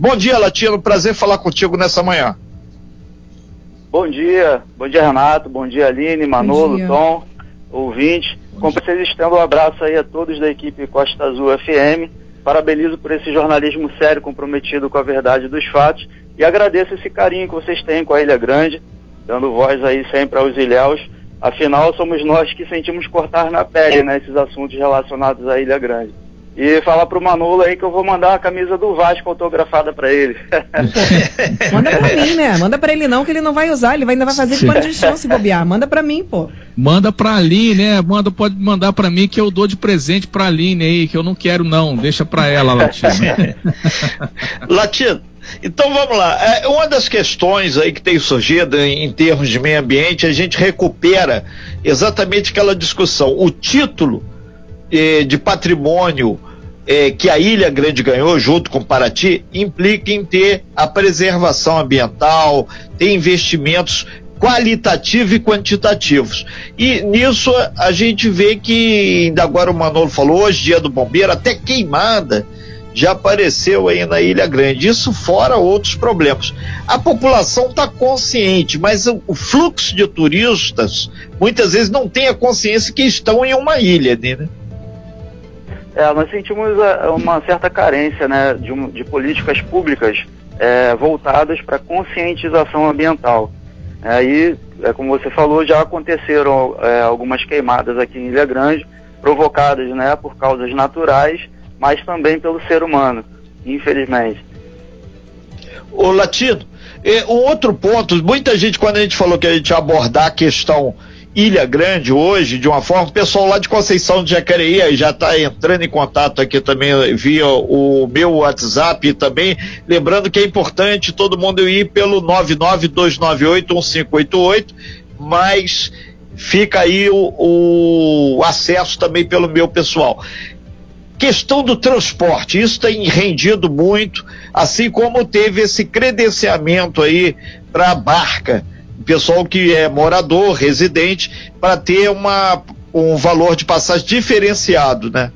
Bom dia, Latino. Prazer falar contigo nessa manhã. Bom dia, bom dia, Renato. Bom dia, Aline, Manolo, Tom, ouvinte. Como vocês estendo um abraço aí a todos da equipe Costa Azul FM. Parabenizo por esse jornalismo sério, comprometido com a verdade dos fatos. E agradeço esse carinho que vocês têm com a Ilha Grande, dando voz aí sempre aos ilhéus. Afinal, somos nós que sentimos cortar na pele, né, esses assuntos relacionados à Ilha Grande. E falar pro Manolo aí que eu vou mandar a camisa do Vasco autografada para ele. Manda pra mim, né? Manda pra ele não, que ele não vai usar, ele ainda vai fazer de pano de chão se bobear. Manda pra mim, pô. Manda pra Aline, né? Manda, pode mandar pra mim que eu dou de presente pra Aline aí, que eu não quero não. Deixa pra ela, Latino. Latino, então vamos lá. É, uma das questões aí que tem surgido em, em, termos de meio ambiente, a gente recupera exatamente aquela discussão. O título eh, de patrimônio eh, que a Ilha Grande ganhou, junto com Paraty, implica em ter a preservação ambiental, ter investimentos qualitativos e quantitativos. E nisso a gente vê que, ainda agora o Manolo falou, hoje, dia do bombeiro, até queimada já apareceu aí na Ilha Grande. Isso fora outros problemas. A população está consciente, mas o, fluxo de turistas muitas vezes não tem a consciência que estão em uma ilha, né? É, nós sentimos é, uma certa carência né, de, um, de políticas públicas é, voltadas para conscientização ambiental. Aí, é, como você falou, já aconteceram é, algumas queimadas aqui em Ilha Grande, provocadas né, por causas naturais, mas também pelo ser humano, infelizmente. O Latino, um outro ponto, muita gente, quando a gente falou que a gente ia abordar a questão Ilha Grande hoje, de uma forma, o pessoal lá de Conceição de Jacareí já está entrando em contato aqui também via o meu WhatsApp também, lembrando que é importante todo mundo ir pelo 992981588, mas fica aí o, o acesso também pelo meu pessoal. Questão do transporte, isso tem rendido muito, assim como teve esse credenciamento aí para a barca pessoal que é morador, residente, para ter uma, um valor de passagem diferenciado, né?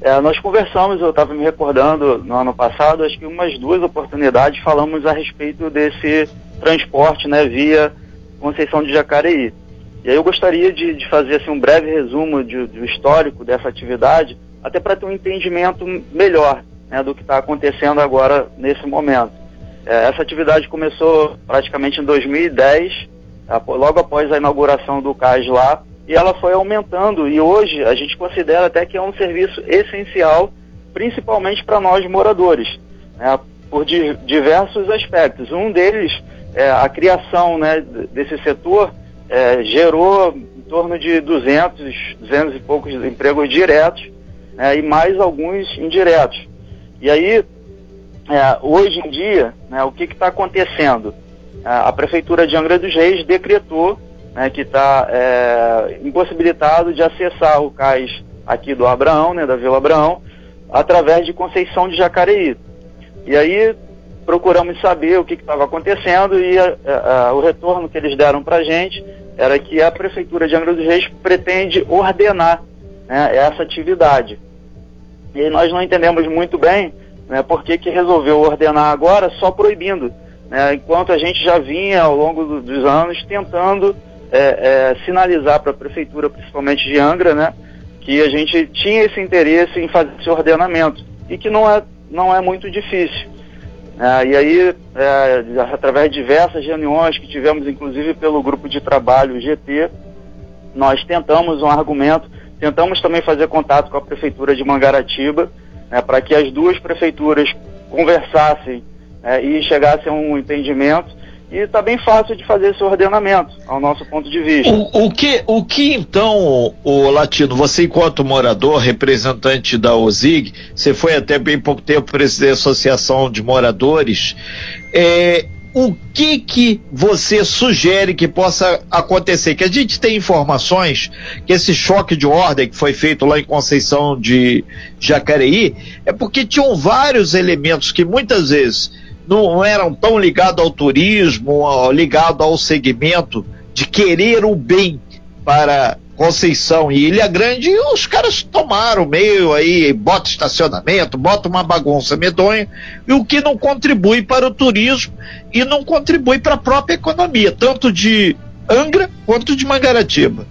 É, nós conversamos, eu estava me recordando no ano passado, acho que umas duas oportunidades falamos a respeito desse transporte, né, via Conceição de Jacareí. E aí eu gostaria de, de fazer assim, um breve resumo de, do histórico dessa atividade, até para ter um entendimento melhor né, do que está acontecendo agora nesse momento. É, essa atividade começou praticamente em 2010, logo após a inauguração do CAS lá, e ela foi aumentando e hoje a gente considera até que é um serviço essencial, principalmente para nós moradores, né, por di diversos aspectos. Um deles é a criação né, desse setor é, gerou em torno de 200, 200 e poucos empregos diretos né, e mais alguns indiretos. E aí é, hoje em dia, né, o que está acontecendo? É, a Prefeitura de Angra dos Reis decretou né, que está é, impossibilitado de acessar o cais aqui do Abraão, né, da Vila Abraão, através de Conceição de Jacareí. E aí procuramos saber o que estava acontecendo e a, a, a, o retorno que eles deram para a gente era que a Prefeitura de Angra dos Reis pretende ordenar né, essa atividade. E nós não entendemos muito bem né, por que, que resolveu ordenar agora só proibindo, né, enquanto a gente já vinha ao longo do, dos anos tentando é, é, sinalizar para a prefeitura, principalmente de Angra, né, que a gente tinha esse interesse em fazer esse ordenamento e que não é, não é muito difícil. É, e aí, é, através de diversas reuniões que tivemos, inclusive pelo grupo de trabalho GT, nós tentamos um argumento, tentamos também fazer contato com a prefeitura de Mangaratiba, né, para que as duas prefeituras conversassem né, e chegassem a um entendimento. E está bem fácil de fazer esse ordenamento, ao nosso ponto de vista. O, o, que, o que então, o Latino, você enquanto morador, representante da OSIG, você foi até bem pouco tempo presidente da Associação de Moradores, é, o que que você sugere que possa acontecer? Que a gente tem informações que esse choque de ordem que foi feito lá em Conceição de Jacareí é porque tinham vários elementos que muitas vezes não eram tão ligados ao turismo, ligados ao segmento de querer o bem para Conceição e Ilha Grande, e os caras tomaram meio aí, bota estacionamento, bota uma bagunça medonha, e o que não contribui para o turismo e não contribui para a própria economia, tanto de Angra quanto de Mangaratiba.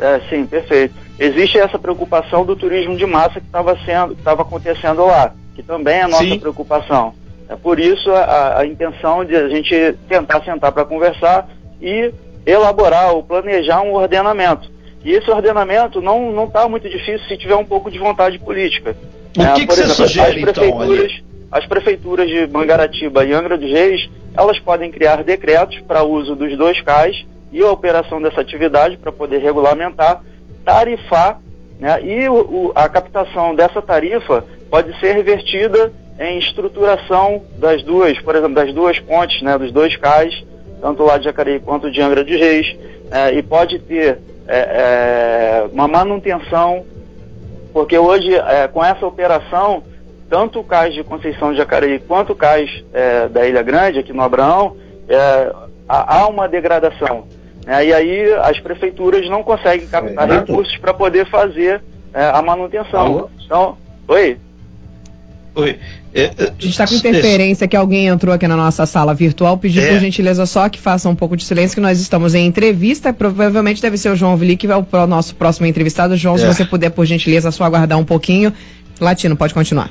É, sim, perfeito. Existe essa preocupação do turismo de massa que estava sendo, estava acontecendo lá, que também é a nossa sim. preocupação. É por isso a, a intenção de a gente tentar sentar para conversar e elaborar ou planejar um ordenamento. E esse ordenamento não não está muito difícil se tiver um pouco de vontade política. O é, que, que exemplo, você sugere, as então, prefeituras, então, as prefeituras de Mangaratiba e Angra dos Reis, elas podem criar decretos para uso dos dois cais e a operação dessa atividade para poder regulamentar, tarifar, né, e o, o, a captação dessa tarifa pode ser revertida em estruturação das duas, por exemplo, das duas pontes, né, dos dois cais, tanto lá de Jacareí quanto de Angra dos Reis, é, e pode ter é, é, uma manutenção, porque hoje, é, com essa operação, tanto o cais de Conceição de Jacareí quanto o cais é, da Ilha Grande, aqui no Abraão, é, há uma degradação. Né? E aí as prefeituras não conseguem captar recursos para poder fazer a manutenção. Alô? Então, oi? Oi. É, é, a gente está com interferência que alguém entrou aqui na nossa sala virtual. Pedir é. por gentileza só que faça um pouco de silêncio, que nós estamos em entrevista. Provavelmente deve ser o João Vili, que é o nosso próximo entrevistado. João, é. se você puder, por gentileza, só aguardar um pouquinho. Latino, pode continuar.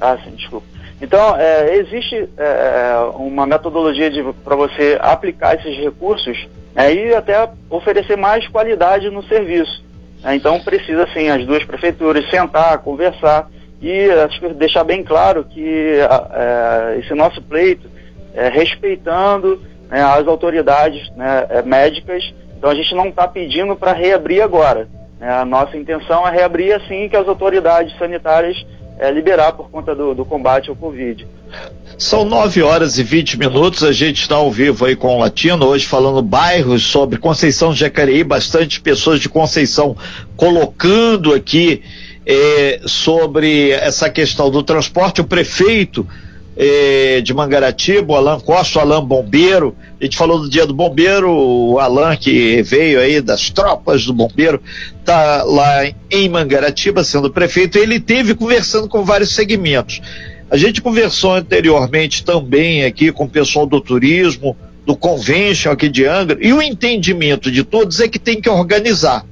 Ah, sim, desculpa. Então, é, existe é, uma metodologia para você aplicar esses recursos né, e até oferecer mais qualidade no serviço. Né? Então, precisa, sim, as duas prefeituras sentar, conversar e acho deixar bem claro que é, esse nosso pleito é respeitando né, as autoridades né, é, médicas. Então a gente não está pedindo para reabrir agora. Né, a nossa intenção é reabrir assim que as autoridades sanitárias é, liberar por conta do, do combate ao Covid. São 9 horas e 20 minutos, a gente está ao vivo aí com o Latino, hoje falando bairros sobre Conceição de Jacareí, bastante pessoas de Conceição colocando aqui é, sobre essa questão do transporte. O prefeito é, de Mangaratiba, o Alan Costa, o Alan Bombeiro, a gente falou do dia do bombeiro, o Alan que veio aí das tropas do bombeiro, tá lá em Mangaratiba sendo prefeito, ele teve conversando com vários segmentos. A gente conversou anteriormente também aqui com o pessoal do turismo, do convention aqui de Angra, e o entendimento de todos é que tem que organizar.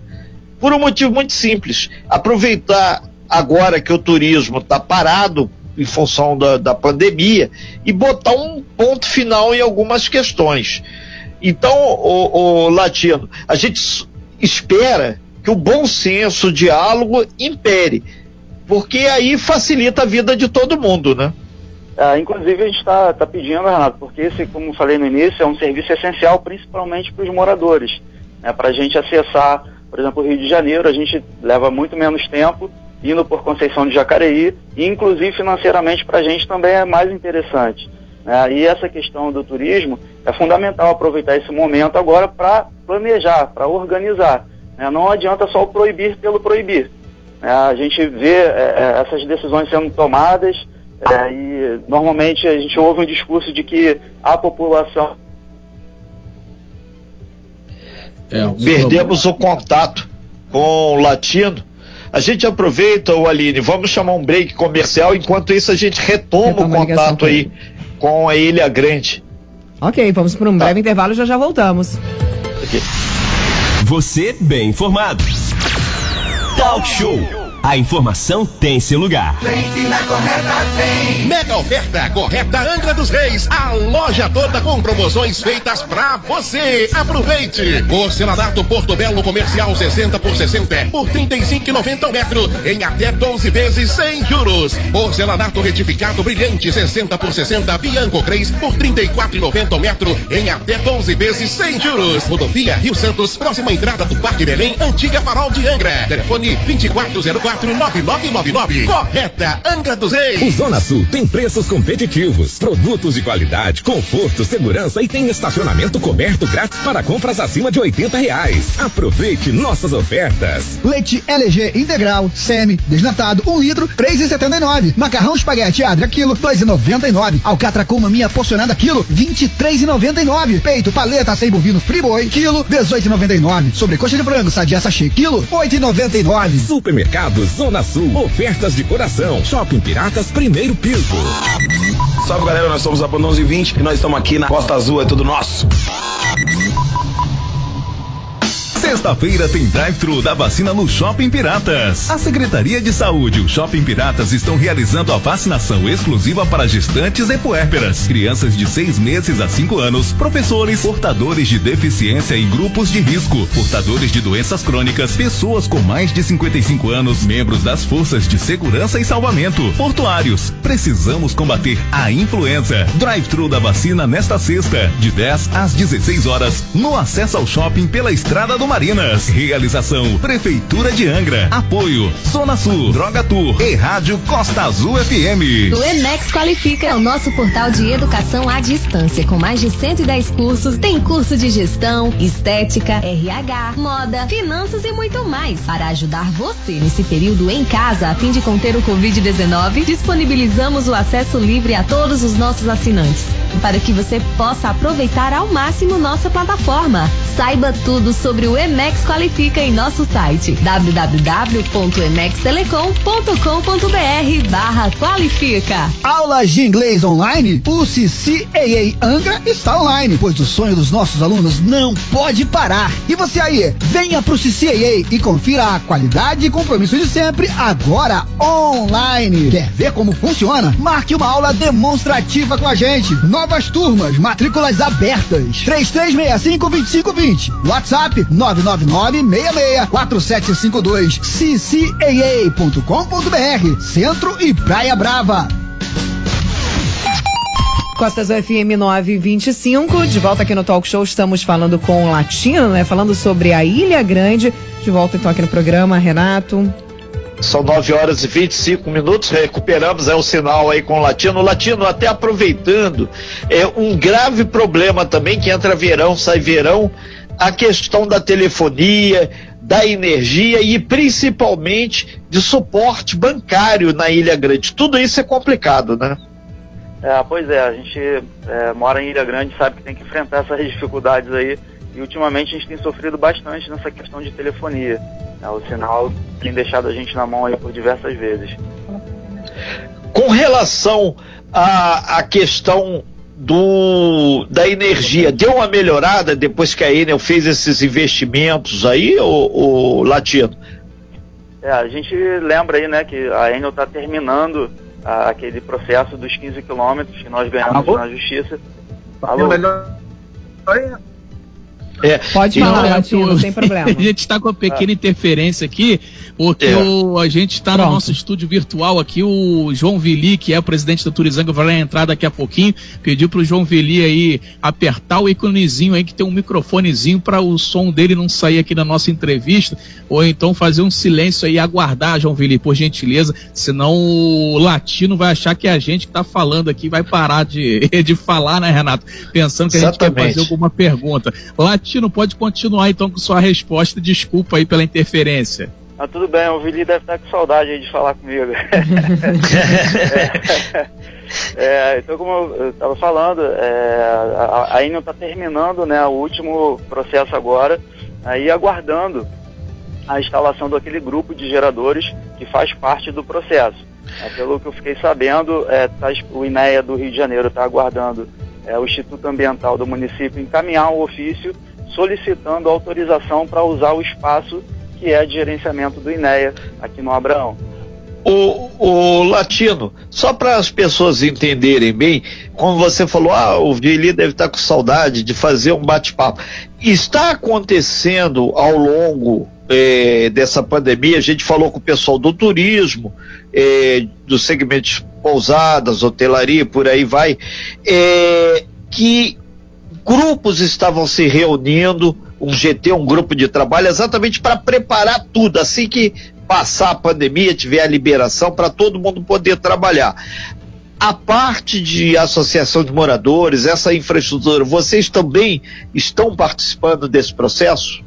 Por um motivo muito simples. Aproveitar agora que o turismo está parado em função da, da pandemia e botar um ponto final em algumas questões. Então, o, o Latino, a gente espera que o bom senso, o diálogo impere, porque aí facilita a vida de todo mundo, né? Ah, inclusive a gente está tá pedindo, Renato, porque esse, como falei no início, é um serviço essencial principalmente para os moradores, né, para a gente acessar por exemplo, Rio de Janeiro, a gente leva muito menos tempo indo por Conceição de Jacareí, e inclusive financeiramente para a gente também é mais interessante. Né? E essa questão do turismo é fundamental aproveitar esse momento agora para planejar, para organizar. Né? Não adianta só o proibir pelo proibir. Né? A gente vê é, é essas decisões sendo tomadas é, e normalmente a gente ouve um discurso de que a população é, Perdemos o contato com o latino. A gente aproveita, o Aline, vamos chamar um break comercial, enquanto isso a gente retoma, retoma o contato aí com a Ilha Grande. Ok, vamos para um breve tá. intervalo e já já voltamos. Okay. Você bem informado. Talk Show. A informação tem seu lugar. Mega oferta correta Angra dos Reis. A loja toda com promoções feitas pra você. Aproveite. Porcelanato Porto Belo Comercial 60 por 60 por 35,90 o metro em até 12 vezes sem juros. Porcelanato retificado brilhante 60 por 60 Bianco 3 por 34,90 o metro em até 12 vezes sem juros. Rodovia Rio Santos, próxima entrada do Parque Belém, antiga Farol de Angra. Telefone 2404 9999. Correta Angra dos Reis. O Zona Sul tem preços competitivos, produtos de qualidade, conforto, segurança e tem estacionamento coberto grátis para compras acima de 80 reais. Aproveite nossas ofertas. Leite LG integral, semi, desnatado, 1 um litro, 3,79. Macarrão espaguete Adria quilo, 2,99. Alcatra com minha porcionada quilo, 23,99. Peito paleta sem bovino friboi, quilo, 18,99. Sobrecoxa de frango sadia sachê, quilo, 8,99. Supermercado Zona Sul, ofertas de coração. Shopping Piratas, primeiro piso. Salve galera, nós somos a Banda 1120 e nós estamos aqui na Costa Azul, é tudo nosso. Sexta-feira tem drive-thru da vacina no Shopping Piratas. A Secretaria de Saúde e o Shopping Piratas estão realizando a vacinação exclusiva para gestantes e puérperas, crianças de seis meses a cinco anos, professores, portadores de deficiência em grupos de risco, portadores de doenças crônicas, pessoas com mais de 55 anos, membros das forças de segurança e salvamento, portuários. Precisamos combater a influenza. Drive-thru da vacina nesta sexta, de 10 às 16 horas, no acesso ao shopping pela estrada do Marinas. Realização Prefeitura de Angra. Apoio Zona Sul, Droga Tour e Rádio Costa Azul FM. O Enex Qualifica é o nosso portal de educação à distância com mais de 110 cursos. Tem curso de gestão, estética, RH, moda, finanças e muito mais. Para ajudar você nesse período em casa a fim de conter o Covid-19, disponibilizamos o acesso livre a todos os nossos assinantes para que você possa aproveitar ao máximo nossa plataforma. Saiba tudo sobre o Emex Qualifica em nosso site www.emextelecom.com.br barra qualifica. Aulas de inglês online? O CCAA Angra está online, pois o sonho dos nossos alunos não pode parar. E você aí, venha pro CCAA e confira a qualidade e compromisso de sempre, agora online. Quer ver como funciona? Marque uma aula demonstrativa com a gente. Novas turmas, matrículas abertas. 3365 2520. WhatsApp 999-66-4752 ccaa.com.br Centro e Praia Brava. Costas FM 925, de volta aqui no Talk Show, estamos falando com o Latino, né? Falando sobre a Ilha Grande. De volta então aqui no programa, Renato. São 9 horas e 25 minutos, recuperamos é o sinal aí com o Latino. Latino, até aproveitando, é um grave problema também que entra verão, sai verão, a questão da telefonia, da energia e principalmente de suporte bancário na Ilha Grande. Tudo isso é complicado, né? É, pois é, a gente é, mora em Ilha Grande, sabe que tem que enfrentar essas dificuldades aí. E ultimamente a gente tem sofrido bastante nessa questão de telefonia. É, o sinal tem deixado a gente na mão aí por diversas vezes. Com relação à, à questão do da energia deu uma melhorada depois que a Enel fez esses investimentos aí, o, o Latino? É, a gente lembra aí, né, que a Enel está terminando a, aquele processo dos 15 quilômetros que nós ganhamos Alô? na justiça. Alô? É, Pode falar, Latino, não tem problema. a gente está com uma pequena interferência aqui, porque é. o, a gente está no nosso estúdio virtual aqui, o João Vili, que é o presidente da Turizanga, vai entrar daqui a pouquinho, pediu para o João Vili aí apertar o íconezinho aí, que tem um microfonezinho para o som dele não sair aqui na nossa entrevista, ou então fazer um silêncio aí, aguardar, João Vili, por gentileza, senão o latino vai achar que é a gente que está falando aqui vai parar de, de falar, né, Renato? Pensando que Exatamente. a gente vai fazer alguma pergunta. Latino Latino, pode continuar então com sua resposta. Desculpa aí pela interferência. Ah, tudo bem, o Vili deve estar com saudade de falar comigo. é, então, como eu estava falando, é, a, a está terminando né, o último processo agora, aí aguardando a instalação daquele grupo de geradores que faz parte do processo. É, pelo que eu fiquei sabendo, é, tá, o INEA do Rio de Janeiro está aguardando é, o Instituto Ambiental do município encaminhar um ofício solicitando autorização para usar o espaço que é de gerenciamento do INEA aqui no Abraão. O, o Latino, só para as pessoas entenderem bem, como você falou, ah, o Vili deve estar com saudade de fazer um bate-papo. Está acontecendo ao longo eh, dessa pandemia, a gente falou com o pessoal do turismo, eh, do segmento pousadas, hotelaria, por aí vai, eh, que grupos estavam se reunindo, um GT, um grupo de trabalho, exatamente para preparar tudo. Assim que passar a pandemia, tiver a liberação, para todo mundo poder trabalhar. A parte de associação de moradores, essa infraestrutura, vocês também estão participando desse processo?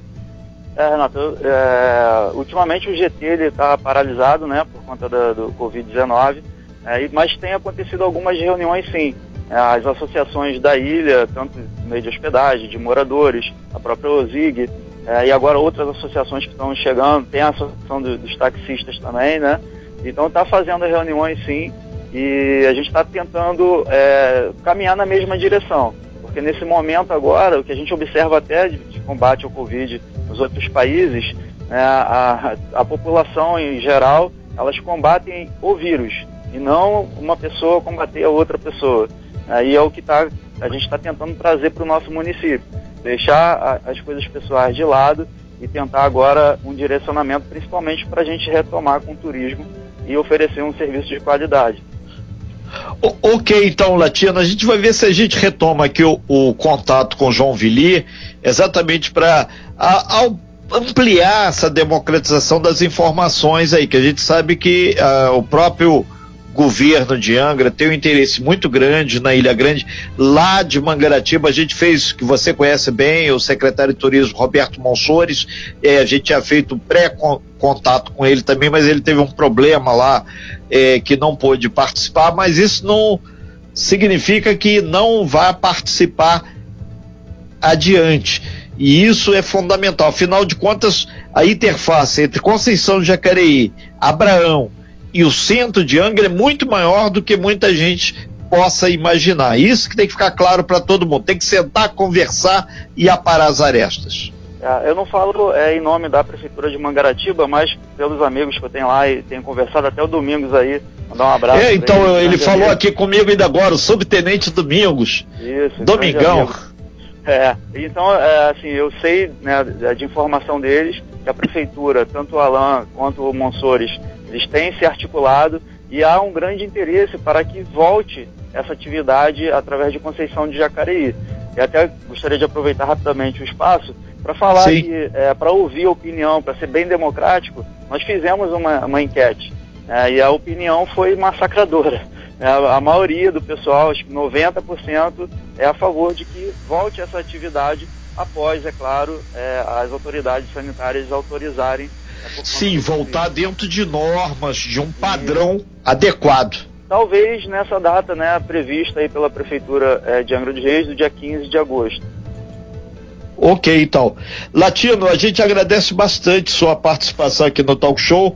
É, Renato, é, ultimamente o GT está paralisado, né, por conta da, do Covid-19, é, mas tem acontecido algumas reuniões, sim. As associações da ilha, tanto meio de hospedagem, de moradores, a própria OSIG, é, e agora outras associações que estão chegando, tem a associação do, dos taxistas também, né? Então está fazendo reuniões, sim, e a gente está tentando é, caminhar na mesma direção. Porque nesse momento agora, o que a gente observa até de, de combate ao Covid nos outros países, é, a, a população em geral, elas combatem o vírus, e não uma pessoa combater a outra pessoa. Aí é o que tá, a gente está tentando trazer para o nosso município. Deixar a, as coisas pessoais de lado e tentar agora um direcionamento, principalmente para a gente retomar com o turismo e oferecer um serviço de qualidade. Ok, então, Latino, a gente vai ver se a gente retoma aqui o, o contato com João Vili, exatamente para ampliar essa democratização das informações aí, que a gente sabe que uh, o próprio governo de Angra tem um interesse muito grande na Ilha Grande. Lá de Mangaratiba, a gente fez, que você conhece bem, o secretário de Turismo Roberto Monsores, é, a gente tinha feito pré-contato com ele também, mas ele teve um problema lá é, que não pôde participar, mas isso não significa que não vai participar adiante. E isso é fundamental. Afinal de contas, a interface entre Conceição de Jacareí, Abraão e o centro de Angra é muito maior do que muita gente possa imaginar. Isso que tem que ficar claro para todo mundo. Tem que sentar, conversar e aparar as arestas. É, eu não falo é, em nome da Prefeitura de Mangaratiba, mas pelos amigos que eu tenho lá e tenho conversado até o Domingos aí. Mandar um abraço. É, então ele, ele falou aqui comigo ainda agora, o subtenente Domingos. Isso. Domingão. É, então, é, assim, eu sei né, de informação deles que a Prefeitura, tanto o Alain quanto o Monsores, eles têm se articulado e há um grande interesse para que volte essa atividade através de Conceição de Jacareí. E até gostaria de aproveitar rapidamente o espaço para falar Sim. que, é, para ouvir a opinião, para ser bem democrático, nós fizemos uma, uma enquete é, e a opinião foi massacradora. É, a maioria do pessoal, acho que 90%, é a favor de que volte essa atividade após, é claro, é, as autoridades sanitárias autorizarem Sim, voltar dentro de normas, de um padrão Sim. adequado. Talvez nessa data, né, prevista aí pela Prefeitura é, de Angra dos Reis, do dia 15 de agosto. Ok, então. Latino, a gente agradece bastante sua participação aqui no Talk Show.